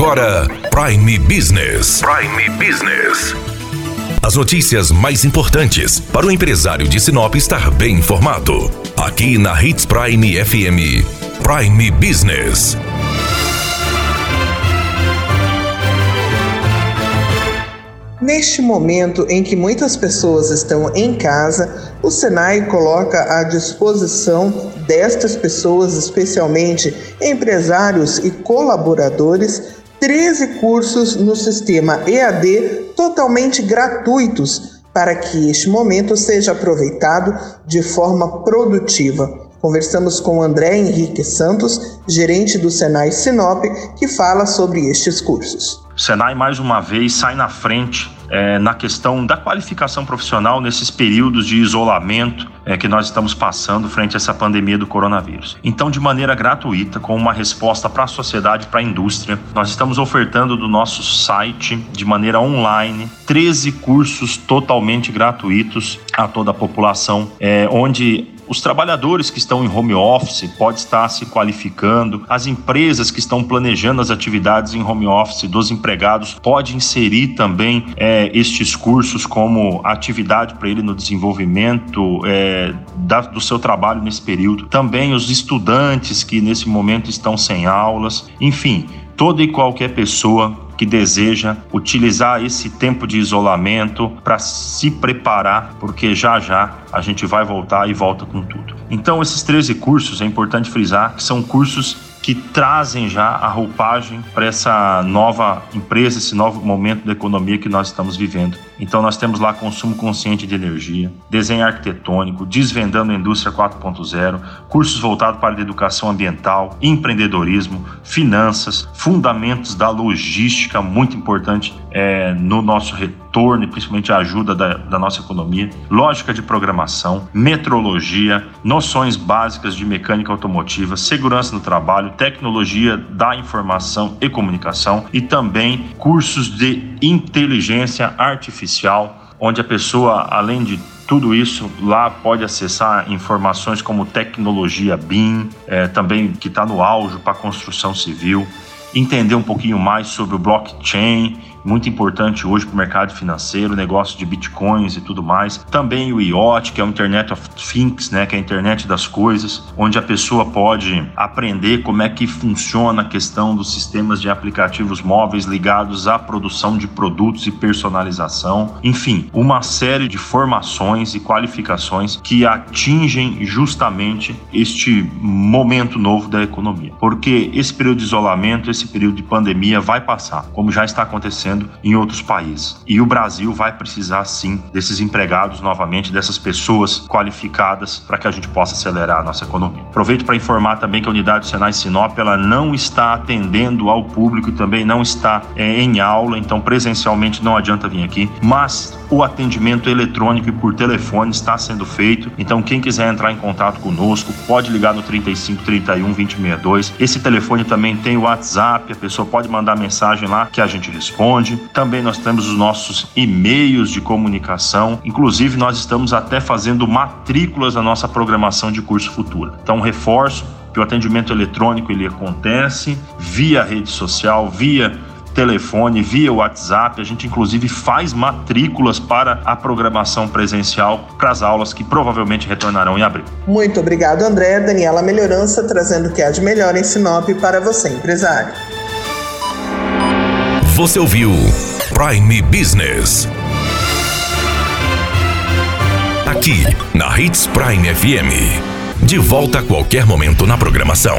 agora Prime Business. Prime Business. As notícias mais importantes para o empresário de Sinop estar bem informado. Aqui na Hits Prime FM. Prime Business. Neste momento em que muitas pessoas estão em casa, o Senai coloca à disposição destas pessoas, especialmente empresários e colaboradores, 13 cursos no sistema EAD totalmente gratuitos para que este momento seja aproveitado de forma produtiva. Conversamos com André Henrique Santos, gerente do Senai Sinop, que fala sobre estes cursos. O Senai, mais uma vez, sai na frente é, na questão da qualificação profissional nesses períodos de isolamento é, que nós estamos passando frente a essa pandemia do coronavírus. Então, de maneira gratuita, com uma resposta para a sociedade, para a indústria, nós estamos ofertando do nosso site, de maneira online, 13 cursos totalmente gratuitos a toda a população, é, onde os trabalhadores que estão em home office podem estar se qualificando, as empresas que estão planejando as atividades em home office dos empregados podem inserir também é, estes cursos como atividade para ele no desenvolvimento é, da, do seu trabalho nesse período. Também os estudantes que nesse momento estão sem aulas, enfim, toda e qualquer pessoa que deseja utilizar esse tempo de isolamento para se preparar, porque já já a gente vai voltar e volta com tudo. Então, esses 13 cursos, é importante frisar que são cursos que trazem já a roupagem para essa nova empresa, esse novo momento da economia que nós estamos vivendo. Então nós temos lá consumo consciente de energia, desenho arquitetônico, desvendando a indústria 4.0, cursos voltados para a educação ambiental, empreendedorismo, finanças, fundamentos da logística, muito importante é, no nosso retorno e principalmente a ajuda da, da nossa economia, lógica de programação, metrologia, noções básicas de mecânica automotiva, segurança no trabalho, tecnologia da informação e comunicação e também cursos de inteligência artificial, onde a pessoa, além de tudo isso lá pode acessar informações como tecnologia BIM, é, também que está no auge para construção civil, entender um pouquinho mais sobre o blockchain muito importante hoje para o mercado financeiro, negócio de bitcoins e tudo mais. Também o IoT, que é o Internet of Things, né, que é a internet das coisas, onde a pessoa pode aprender como é que funciona a questão dos sistemas de aplicativos móveis ligados à produção de produtos e personalização. Enfim, uma série de formações e qualificações que atingem justamente este momento novo da economia. Porque esse período de isolamento, esse período de pandemia vai passar, como já está acontecendo acontecendo em outros países. E o Brasil vai precisar sim desses empregados novamente, dessas pessoas qualificadas para que a gente possa acelerar a nossa economia. Aproveito para informar também que a unidade do Senai Sinop ela não está atendendo ao público e também não está é, em aula, então presencialmente não adianta vir aqui, mas o atendimento eletrônico e por telefone está sendo feito. Então quem quiser entrar em contato conosco pode ligar no 35 31 2062. Esse telefone também tem o WhatsApp, a pessoa pode mandar mensagem lá que a gente responde. Também nós temos os nossos e-mails de comunicação. Inclusive, nós estamos até fazendo matrículas da nossa programação de curso futuro. Então, reforço que o atendimento eletrônico ele acontece via rede social, via telefone, via WhatsApp. A gente, inclusive, faz matrículas para a programação presencial para as aulas que provavelmente retornarão em abril. Muito obrigado, André. Daniela Melhorança trazendo o que há de melhor em Sinop para você, empresário. Você ouviu Prime Business. Aqui na Hits Prime FM. De volta a qualquer momento na programação.